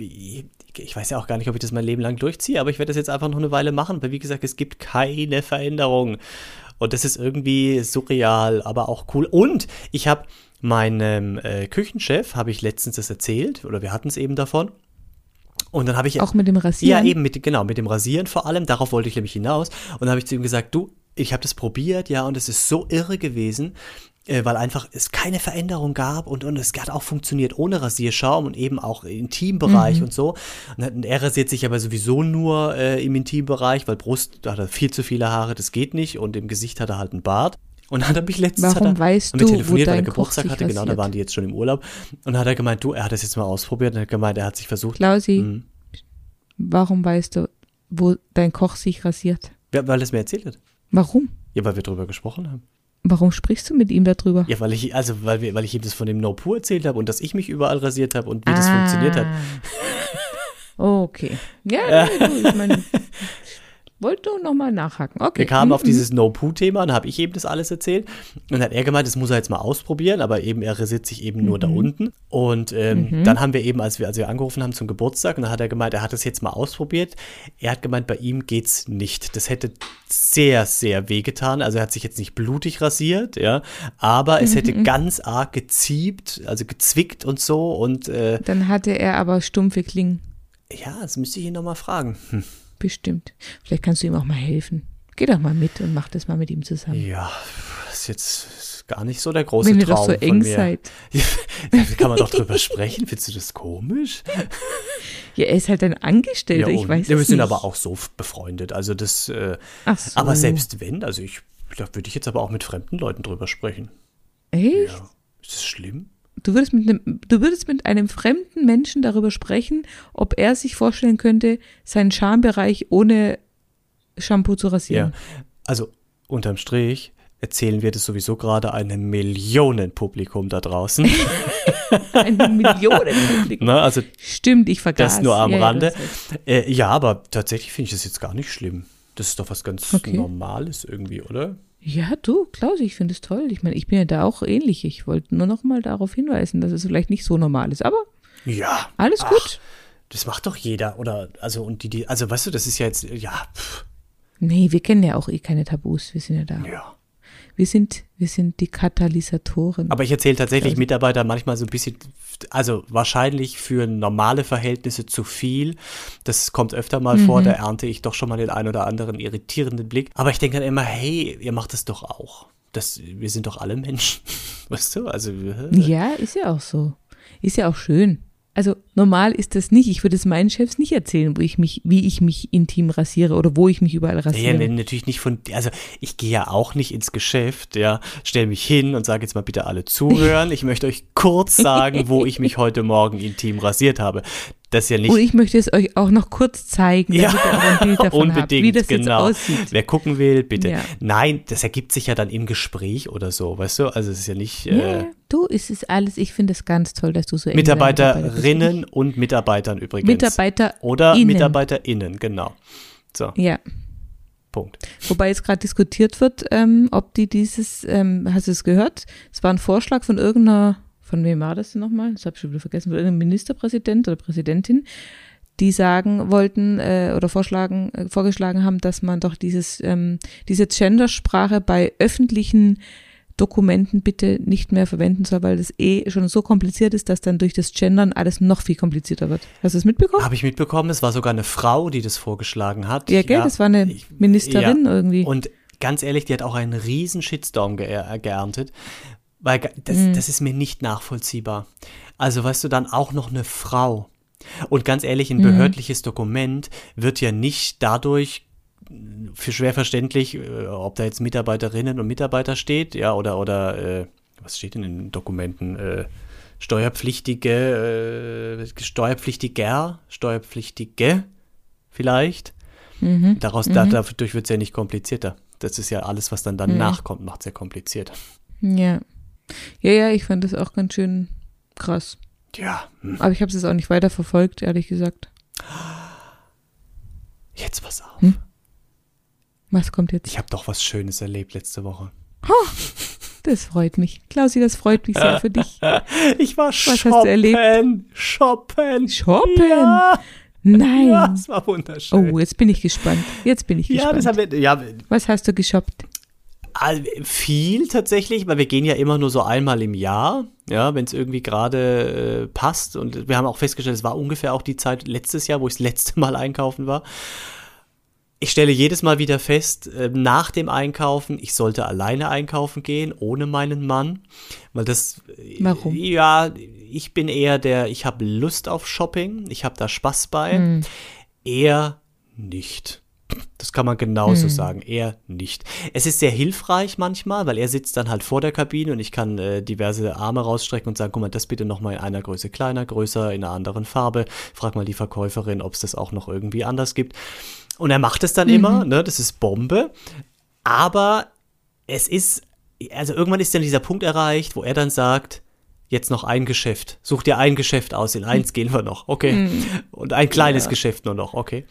ich weiß ja auch gar nicht, ob ich das mein Leben lang durchziehe, aber ich werde das jetzt einfach noch eine Weile machen, weil wie gesagt, es gibt keine Veränderung. Und das ist irgendwie surreal, aber auch cool. Und ich habe meinem äh, Küchenchef, habe ich letztens das erzählt, oder wir hatten es eben davon. Und dann habe ich. Auch mit dem Rasieren? Ja, eben, mit, genau, mit dem Rasieren vor allem. Darauf wollte ich nämlich hinaus. Und dann habe ich zu ihm gesagt, du, ich habe das probiert, ja, und es ist so irre gewesen weil einfach es keine Veränderung gab und, und es hat auch funktioniert ohne Rasierschaum und eben auch im Intimbereich mhm. und so. Und er rasiert sich aber sowieso nur äh, im Intimbereich, weil Brust, da hat er viel zu viele Haare, das geht nicht und im Gesicht hat er halt einen Bart. Und dann habe ich letztens Warum hat er, weißt du, telefoniert, weil er Geburtstag hatte, genau, da waren die jetzt schon im Urlaub. Und dann hat er gemeint, du, er hat das jetzt mal ausprobiert und hat gemeint, er hat sich versucht. Klausi, Mhm. warum weißt du, wo dein Koch sich rasiert? Ja, weil er es mir erzählt hat. Warum? Ja, weil wir drüber gesprochen haben. Warum sprichst du mit ihm darüber? Ja, weil ich, also weil, wir, weil ich ihm das von dem No Pur erzählt habe und dass ich mich überall rasiert habe und wie das Ah. funktioniert hat. Okay. Ja, nee, du, ich meine, wollte nochmal nachhaken. Okay. Wir kamen Mhm, auf dieses No-Poo-Thema, dann habe ich eben das alles erzählt. Und dann hat er gemeint, das muss er jetzt mal ausprobieren, aber eben er rasiert sich eben nur da unten. Und ähm, dann haben wir eben, als wir, als wir angerufen haben zum Geburtstag, und dann hat er gemeint, er hat das jetzt mal ausprobiert. Er hat gemeint, bei ihm geht's nicht. Das hätte sehr, sehr wehgetan. Also er hat sich jetzt nicht blutig rasiert, ja, aber es hätte ganz arg geziebt, also gezwickt und so. Und äh, Dann hatte er aber stumpfe Klingen. ja, das müsste ich ihn nochmal fragen. Hm. Bestimmt. Vielleicht kannst du ihm auch mal helfen. Geh doch mal mit und mach das mal mit ihm zusammen. Ja, das ist jetzt gar nicht so der große Wenn ihr Traum doch so eng seid. Da kann man doch drüber sprechen. Findest du das komisch? Ja, er ist halt ein Angestellter, ich und- weiß ja, wir es sind nicht. aber auch so befreundet. Also das, äh, so. aber selbst wenn, also ich, da würde ich jetzt aber auch mit fremden Leuten drüber sprechen. Echt? Ja. Ist das schlimm? Du würdest, mit einem, du würdest mit einem fremden Menschen darüber sprechen, ob er sich vorstellen könnte, seinen Schambereich ohne Shampoo zu Ja. rasieren. Also unterm Strich erzählen wir das sowieso gerade einem Millionenpublikum da draußen. Eine Million. Publikum. ne? Also Stimmt, ich vergaß. das nur am Ja, ja, Rande. recht. Äh, ja, aber tatsächlich finde ich das jetzt gar nicht schlimm. Das ist doch was ganz Okay. Normales irgendwie, oder? Ja, du, Klaus, ich finde es toll. Ich meine, ich bin ja da auch ähnlich. Ich wollte nur noch mal darauf hinweisen, dass es vielleicht nicht so normal ist. Aber Ja. alles Ach, gut. Das macht doch jeder, oder? Also, und die, die, also weißt du, das ist ja jetzt, ja, pff, Nee, wir kennen ja auch eh keine Tabus. Wir sind ja da. ja. Wir sind, wir sind die Katalysatoren. Aber ich erzähle tatsächlich Also- Mitarbeitern manchmal so ein bisschen, also wahrscheinlich für normale Verhältnisse zu viel. Das kommt öfter mal vor, Mhm. da ernte ich doch schon mal den ein oder anderen irritierenden Blick. Aber ich denke dann immer, hey, ihr macht das doch auch. Das, wir sind doch alle Menschen. Weißt du? Also, Ja, ist ja auch so. Ist ja auch schön. Also normal ist das nicht. Ich würde es meinen Chefs nicht erzählen, wo ich mich, wie ich mich intim rasiere oder wo ich mich überall Ja, rasiere. nee, natürlich nicht von, also ich gehe ja auch nicht ins Geschäft, ja, stell mich hin und sage jetzt mal bitte alle zuhören. Ich möchte euch kurz sagen, wo ich mich heute Morgen intim rasiert habe. Das ja nicht Und ich möchte es euch auch noch kurz zeigen, Bild davon habt, unbedingt, wie das genau. jetzt aussieht. Wer gucken will, bitte. Ja. Nein, das ergibt sich ja dann im Gespräch oder so, weißt du? Also es ist ja nicht Ja, äh, ja, du, es ist alles, ich finde es ganz toll, dass du so. Mitarbeiterinnen und Mitarbeitern übrigens. Mitarbeiter oder innen. MitarbeiterInnen, genau. So, Ja, Punkt. wobei jetzt gerade diskutiert wird, ähm, ob die dieses, ähm, hast du es gehört? Es war ein Vorschlag von irgendeiner, von wem war das denn nochmal? Das habe ich schon wieder vergessen, von irgendeinem Ministerpräsident oder Präsidentin, die sagen wollten äh, oder vorschlagen, äh, vorgeschlagen haben, dass man doch dieses, ähm, diese Gendersprache bei öffentlichen Dokumenten bitte nicht mehr verwenden soll, weil das eh schon so kompliziert ist, dass dann durch das Gendern alles noch viel komplizierter wird. Hast du es mitbekommen? Habe ich mitbekommen, es war sogar eine Frau, die das vorgeschlagen hat. Ja, gell, das war eine ich- Ministerin ja. irgendwie. Und ganz ehrlich, die hat auch einen riesen Shitstorm ge äh, geerntet, weil das, Mhm. das ist mir nicht nachvollziehbar. Also weißt du, dann auch noch eine Frau. Und ganz ehrlich, ein behördliches Dokument wird ja nicht dadurch für schwer verständlich, äh, ob da jetzt Mitarbeiterinnen und Mitarbeiter steht, ja, oder, oder, äh, was steht denn in den Dokumenten? Äh, Steuerpflichtige, äh, Steuerpflichtiger, Steuerpflichtige vielleicht. Mhm. Daraus, da, dadurch wird es ja nicht komplizierter. Das ist ja alles, was dann danach kommt, macht es ja kompliziert. Ja. Ja, ja, ich fand das auch ganz schön krass. Ja, hm, Aber ich habe es jetzt auch nicht weiter verfolgt, ehrlich gesagt. jetzt pass auf. Hm? Was kommt jetzt? Ich habe doch was Schönes erlebt letzte Woche. Das freut mich. Klausi, das freut mich sehr für dich. Ich war hast shoppen. du erlebt? Shoppen. Shoppen? Ja, Nein. ja, es war wunderschön. Oh, jetzt bin ich gespannt. Jetzt bin ich ja, gespannt. das haben wir, ja, Was hast du geshoppt? Viel tatsächlich, weil wir gehen ja immer nur so einmal im Jahr, ja, wenn es irgendwie gerade äh, passt. Und wir haben auch festgestellt, es war ungefähr auch die Zeit letztes Jahr, wo ich das letzte Mal einkaufen war. Ich stelle jedes Mal wieder fest, äh, nach dem Einkaufen, ich sollte alleine einkaufen gehen, ohne meinen Mann, weil das äh, Warum? Ja, ich bin eher der, ich habe Lust auf Shopping, ich habe da Spaß bei. Hm. Er nicht. Das kann man genauso sagen. Er nicht. Es ist sehr hilfreich manchmal, weil er sitzt dann halt vor der Kabine und ich kann äh, diverse Arme rausstrecken und sagen, guck mal, das bitte nochmal in einer Größe kleiner, größer, in einer anderen Farbe. Frag mal die Verkäuferin, ob es das auch noch irgendwie anders gibt. Und er macht es dann immer, ne? Das ist Bombe. Aber es ist, also irgendwann ist dann dieser Punkt erreicht, wo er dann sagt, jetzt noch ein Geschäft. Such dir ein Geschäft aus, in eins gehen wir noch, okay. Und ein kleines Geschäft nur noch, okay.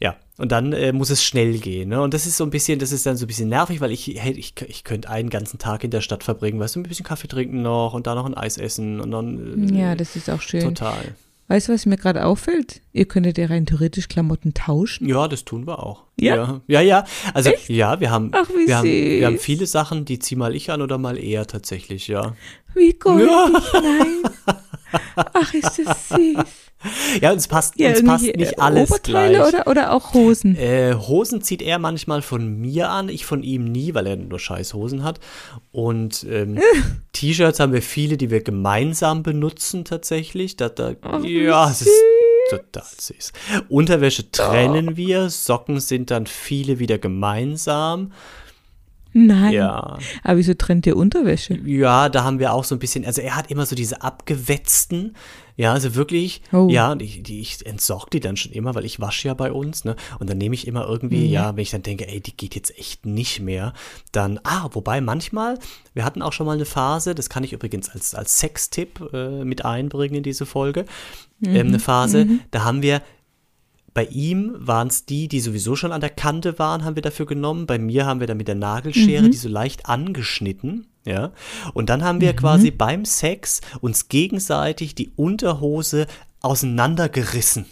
Ja, und dann äh, muss es schnell gehen. Ne? Und das ist so ein bisschen, das ist dann so ein bisschen nervig, weil ich, hey, ich, ich könnte einen ganzen Tag in der Stadt verbringen, weißt du, ein bisschen Kaffee trinken noch und da noch ein Eis essen und dann. Äh, Ja, das ist auch schön. Total. Weißt du, was mir gerade auffällt? Ihr könntet ja rein theoretisch Klamotten tauschen. Ja, das tun wir auch. Ja? Ja, ja. ja. Also, ja, wir haben, Ach, wir, haben, wir haben viele Sachen, die zieh mal ich an oder mal er tatsächlich, ja. Wie goldig, Ja. nein. Ach, ist das süß. Ja, und es passt, Ja, uns passt nicht äh, alles Oberteile gleich. Oder, oder auch Hosen. Äh, Hosen zieht er manchmal von mir an, ich von ihm nie, weil er nur scheiß Hosen hat. Und ähm, T-Shirts haben wir viele, die wir gemeinsam benutzen tatsächlich. Da, da, wie ja, es ist total süß. Unterwäsche trennen wir, Socken sind dann viele wieder gemeinsam. Nein. Ja. Aber wieso trennt ihr Unterwäsche? Ja, da haben wir auch so ein bisschen, also er hat immer so diese abgewetzten, ja, also wirklich, Oh. ja, ich, die, ich entsorge die dann schon immer, weil ich wasche ja bei uns, ne, und dann nehme ich immer irgendwie, ja, wenn ich dann denke, ey, die geht jetzt echt nicht mehr, dann, ah, wobei manchmal, wir hatten auch schon mal eine Phase, das kann ich übrigens als, als Sextipp äh, mit einbringen in diese Folge, ähm, eine Phase, da haben wir bei ihm waren es die, die sowieso schon an der Kante waren, haben wir dafür genommen. Bei mir haben wir dann mit der Nagelschere die so leicht angeschnitten. Ja. Und dann haben wir quasi beim Sex uns gegenseitig die Unterhose auseinandergerissen.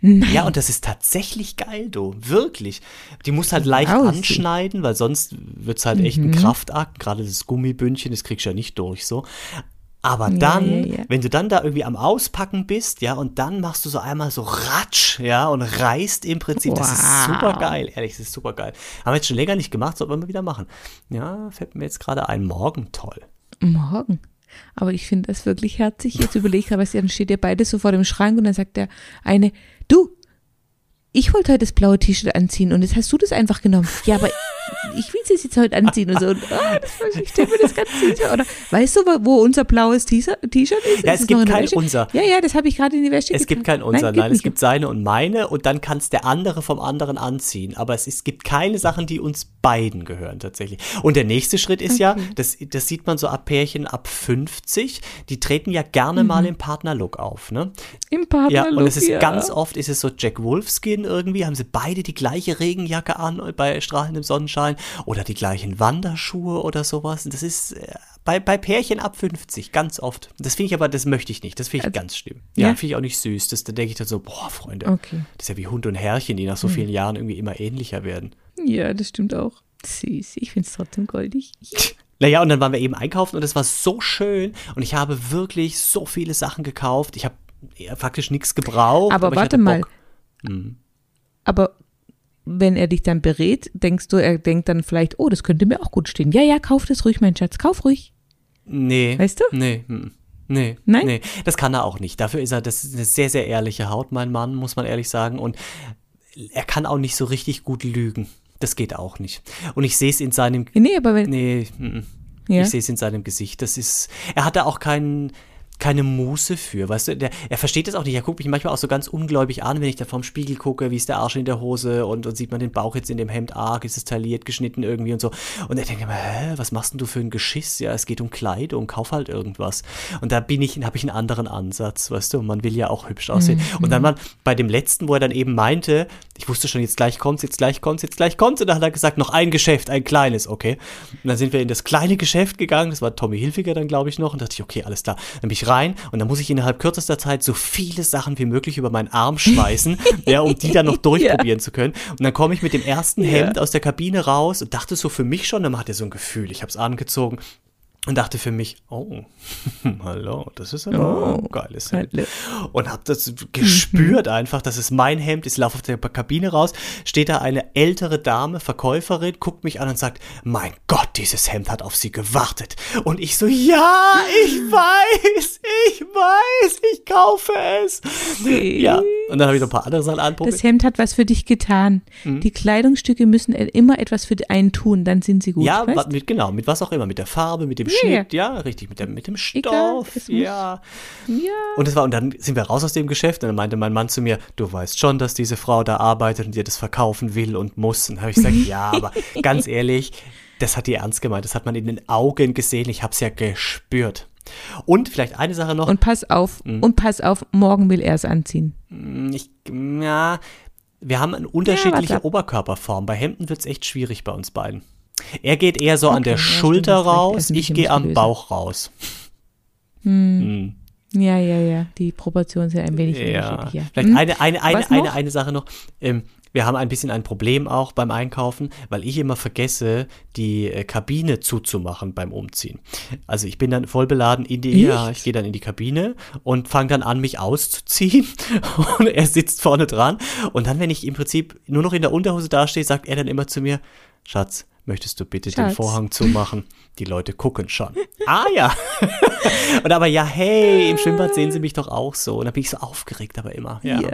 Nein. Ja, und das ist tatsächlich geil, du. Wirklich. Die muss halt leicht Wow, anschneiden, weil sonst wird's halt echt Mhm. ein Kraftakt. Gerade das Gummibündchen, das kriegst du ja nicht durch so. Aber dann, ja, ja. wenn du dann da irgendwie am Auspacken bist, ja, und dann machst du so einmal so Ratsch, ja, und reißt im Prinzip. Das ist Wow. super geil, ehrlich, das ist super geil. Haben wir jetzt schon länger nicht gemacht, sollten wir mal wieder machen. Ja, fällt mir jetzt gerade ein. Morgen toll. Morgen. Aber ich finde das wirklich herzig. Jetzt überlege ich, aber dann steht ihr beide so vor dem Schrank und dann sagt der eine, du, ich wollte heute das blaue T-Shirt anziehen und jetzt hast du das einfach genommen. Ja, aber ich will es jetzt heute anziehen und so. Und, das, ich stelle mir das ganz vor. Oder weißt du, wo, unser blaues T-Shirt ist? Ja, Ist es noch gibt kein unser. Ja, ja, das habe ich gerade in die Wäsche Es gibt kein getan. unser, nein, gibt es gibt seine und meine und dann kann es der andere vom anderen anziehen. Aber es, ist, gibt keine Sachen, die uns beiden gehören tatsächlich. Und der nächste Schritt ist ja, das, das sieht man so ab Pärchen ab 50, die treten ja gerne mal im Partnerlook auf, ne? Im Partner Ja, und es ist ja. ganz oft ist es so Jack Wolfskin irgendwie, haben sie beide die gleiche Regenjacke an bei strahlendem Sonnenschein oder die gleichen Wanderschuhe oder sowas. Das ist äh, bei, bei Pärchen ab 50 ganz oft. Das finde ich aber, das möchte ich nicht. Das finde ich ganz schlimm. Ja, ja? finde ich auch nicht süß. Das, da denke ich dann so, boah, Freunde, Okay. das ist ja wie Hund und Herrchen, die nach so vielen Jahren irgendwie immer ähnlicher werden. Ja, das stimmt auch. Süß. Ich finde es trotzdem goldig. Naja, und dann waren wir eben einkaufen und es war so schön und ich habe wirklich so viele Sachen gekauft. Ich habe faktisch nichts gebraucht. Aber ich warte mal. Bock. Aber wenn er dich dann berät, denkst du, er denkt dann vielleicht, oh, das könnte mir auch gut stehen. Ja, ja, kauf das ruhig, mein Schatz, kauf ruhig. Nee. Weißt du? Nee. mm, Nee. Nein? Nee. Das kann er auch nicht. Dafür ist er, das ist eine sehr, sehr ehrliche Haut, mein Mann, muss man ehrlich sagen. Und er kann auch nicht so richtig gut lügen. Das geht auch nicht. Und ich sehe es in seinem. Nee, aber wenn, Nee, mm, ja. ich sehe es in seinem Gesicht. Das ist. Er hatte auch keinen. Keine Muße für, weißt du, der, er versteht das auch nicht, er guckt mich manchmal auch so ganz ungläubig an, wenn ich da vorm Spiegel gucke, wie ist der Arsch in der Hose und, und sieht man den Bauch jetzt in dem Hemd arg, ist es tailliert, geschnitten irgendwie und so. Und er denkt immer, hä, was machst denn du für ein Geschiss, ja, es geht um Kleidung, kauf halt irgendwas. Und da bin ich, habe ich einen anderen Ansatz, weißt du, man will ja auch hübsch aussehen. Mhm. und dann mal bei dem letzten, wo er dann eben meinte, ich wusste schon, jetzt gleich kommt's, jetzt gleich kommt's, jetzt gleich kommt's. Und dann hat er gesagt, noch ein Geschäft, ein kleines, okay. Und dann sind wir in das kleine Geschäft gegangen, das war Tommy Hilfiger dann, glaube ich, noch. Und dachte ich, okay, alles klar, dann bin ich rein und dann muss ich innerhalb kürzester Zeit so viele Sachen wie möglich über meinen Arm schmeißen, ja, um die dann noch durchprobieren zu können. Und dann komme ich mit dem ersten Hemd aus der Kabine raus und dachte so für mich schon, dann hatte so ein Gefühl, ich habe es angezogen und dachte für mich, oh, hallo, das ist aber ein geiles Hemd. Hallo. Und habe das gespürt einfach, das ist mein Hemd. Ich laufe aus der Kabine raus, steht da eine ältere Dame, Verkäuferin, guckt mich an und sagt, mein Gott, dieses Hemd hat auf sie gewartet. Und ich so, ja, ich weiß, ich weiß, ich kaufe es. Ja, und dann habe ich noch ein paar andere Sachen anprobiert. Das Hemd hat was für dich getan. Mhm. Die Kleidungsstücke müssen immer etwas für einen tun, dann sind sie gut. Ja, mit, genau, mit was auch immer, mit der Farbe, mit dem Schnitt, ja, richtig, mit, der, mit dem Stoff, es ja. ja. Und das war, und dann sind wir raus aus dem Geschäft und dann meinte mein Mann zu mir, du weißt schon, dass diese Frau da arbeitet und dir das verkaufen will und muss. Und habe ich gesagt, ja, aber ganz ehrlich, das hat die ernst gemeint, das hat man in den Augen gesehen, ich habe es ja gespürt. Und vielleicht eine Sache noch, Und pass auf, Mhm. und pass auf, morgen will er es anziehen. ich, ja, wir haben eine unterschiedliche warte. Oberkörperform. Bei Hemden wird es echt schwierig bei uns beiden. Er geht eher so an Okay, der ja, Schulter er raus, ich gehe am. Bauch raus. Ja, ja, ja. Die Proportionen sind ein wenig Ja, unterschiedlich. Ja. vielleicht Hm? eine, eine, eine, eine, eine Sache noch. Ähm, wir haben ein bisschen ein Problem auch beim Einkaufen, weil ich immer vergesse, die äh, Kabine zuzumachen beim Umziehen. Also ich bin dann voll beladen in die, ja, ich gehe dann in die Kabine und fange dann an, mich auszuziehen und er sitzt vorne dran und dann, wenn ich im Prinzip nur noch in der Unterhose dastehe, sagt er dann immer zu mir, Schatz, möchtest du bitte den Schatz. Vorhang zumachen? Die Leute gucken schon. ah ja. und aber ja, hey, im Schwimmbad sehen sie mich doch auch so. Und dann bin ich so aufgeregt, aber immer. Ja. Ja.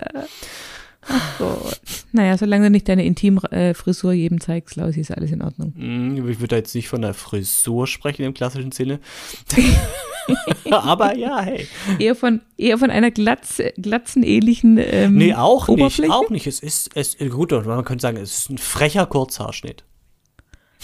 Ach Gott. Naja, solange du nicht deine Intimfrisur jedem zeigst, Lausi, ist alles in Ordnung. Hm, Ich würde da jetzt nicht von der Frisur sprechen im klassischen Sinne. aber ja, hey. Eher von, eher von einer Glatz, glatzenähnlichen ähm, Nee, auch nicht. Oberfläche. Auch nicht. Es ist, es, gut, man könnte sagen, es ist ein frecher Kurzhaarschnitt.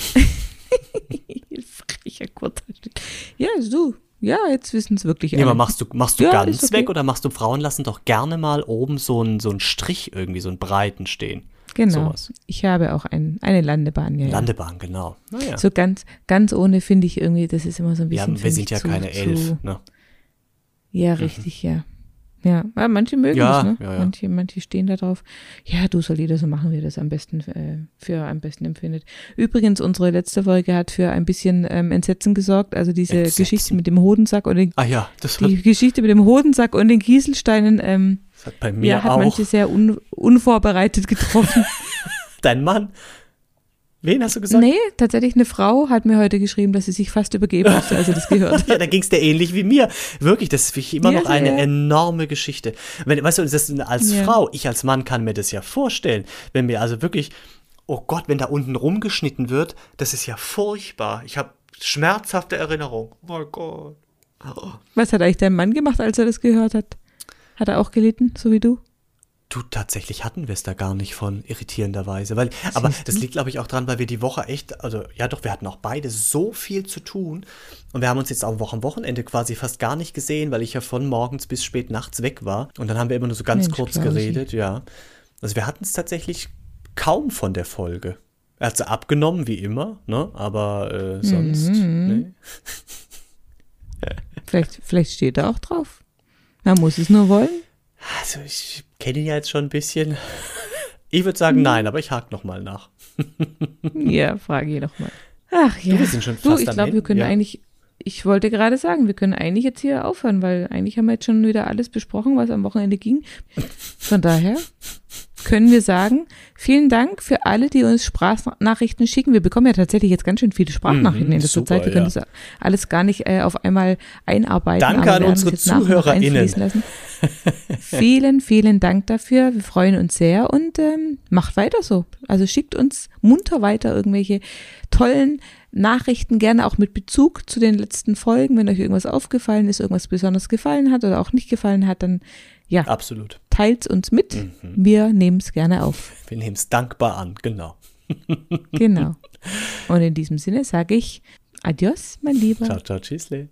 Frecher Kurzhaarschnitt. Ja, so. Ja, jetzt wissen es wirklich Nee, alle. aber machst du, machst du Ja, ganz okay. weg oder machst du Frauen lassen doch gerne mal oben so einen so einen Strich irgendwie, so einen breiten stehen? Genau. sowas. Ich habe auch ein, eine Landebahn, ja. ja. Landebahn, genau. Naja. So ganz, ganz ohne finde ich irgendwie, das ist immer so ein ja, bisschen. für wir sind ja zu, keine zu, elf. Ne? Ja, richtig, ja. Ja, aber manche mögen Ja, es, ne? ja, ja. Manche, manche stehen da drauf. Ja, du soll jeder so machen, wie er das am besten äh, für am besten empfindet. Übrigens, unsere letzte Folge hat für ein bisschen ähm, Entsetzen gesorgt. Also diese Entsetzen? Geschichte mit dem Hodensack und den, Ah ja, das hat, die Geschichte mit dem Hodensack und den Kieselsteinen, ähm, das hat bei mir ja, hat auch. manche sehr un, unvorbereitet getroffen. Dein Mann. Wen hast du gesagt? nee, tatsächlich eine Frau hat mir heute geschrieben, dass sie sich fast übergeben musste, als sie das gehört hat. Ja, da ging es dir ähnlich wie mir. Wirklich, das ist für mich immer Ja, noch eine ja. enorme Geschichte. Wenn, weißt du, das als Ja. Frau, ich als Mann kann mir das ja vorstellen, wenn mir also wirklich, oh Gott, wenn da unten rumgeschnitten wird, das ist ja furchtbar. Ich habe schmerzhafte Erinnerungen. Oh mein Gott. Was hat eigentlich dein Mann gemacht, als er das gehört hat? Hat er auch gelitten, so wie du? Du, tatsächlich hatten wir es da gar nicht von, irritierenderweise. Weil, aber das liegt, glaube ich, auch dran, weil wir die Woche echt, also ja doch, wir hatten auch beide so viel zu tun. Und wir haben uns jetzt auch am Wochenende quasi fast gar nicht gesehen, weil ich ja von morgens bis spät nachts weg war. Und dann haben wir immer nur so ganz Mensch, kurz geredet, ja. Also wir hatten es tatsächlich kaum von der Folge. Er hat sie abgenommen, wie immer, ne? Aber äh, sonst, Mhm. nee. Vielleicht, vielleicht steht er auch drauf. Man muss es nur wollen. Also ich kenne ihn ja jetzt schon ein bisschen. Ich würde sagen, nein, aber ich hake noch mal nach. Ja, frage ich nochmal. Ach ja. wir sind schon du, fast ich am glaube, wir können ja. eigentlich, ich wollte gerade sagen, wir können eigentlich jetzt hier aufhören, weil eigentlich haben wir jetzt schon wieder alles besprochen, was am Wochenende ging. Von daher können wir sagen, vielen Dank für alle, die uns Sprachnachrichten schicken. Wir bekommen ja tatsächlich jetzt ganz schön viele Sprachnachrichten Mhm, in letzter Zeit. Wir können ja. das alles gar nicht äh, auf einmal einarbeiten. Danke an unsere ZuhörerInnen. vielen, vielen Dank dafür. Wir freuen uns sehr und ähm, macht weiter so. Also schickt uns munter weiter irgendwelche tollen Nachrichten gerne auch mit Bezug zu den letzten Folgen. Wenn euch irgendwas aufgefallen ist, irgendwas besonders gefallen hat oder auch nicht gefallen hat, dann ja, Absolut. teilt uns mit. Mhm. Wir nehmen es gerne auf. Wir nehmen es dankbar an, genau. Genau. Und in diesem Sinne sage ich Adios, mein Lieber. Ciao, ciao, tschüssle.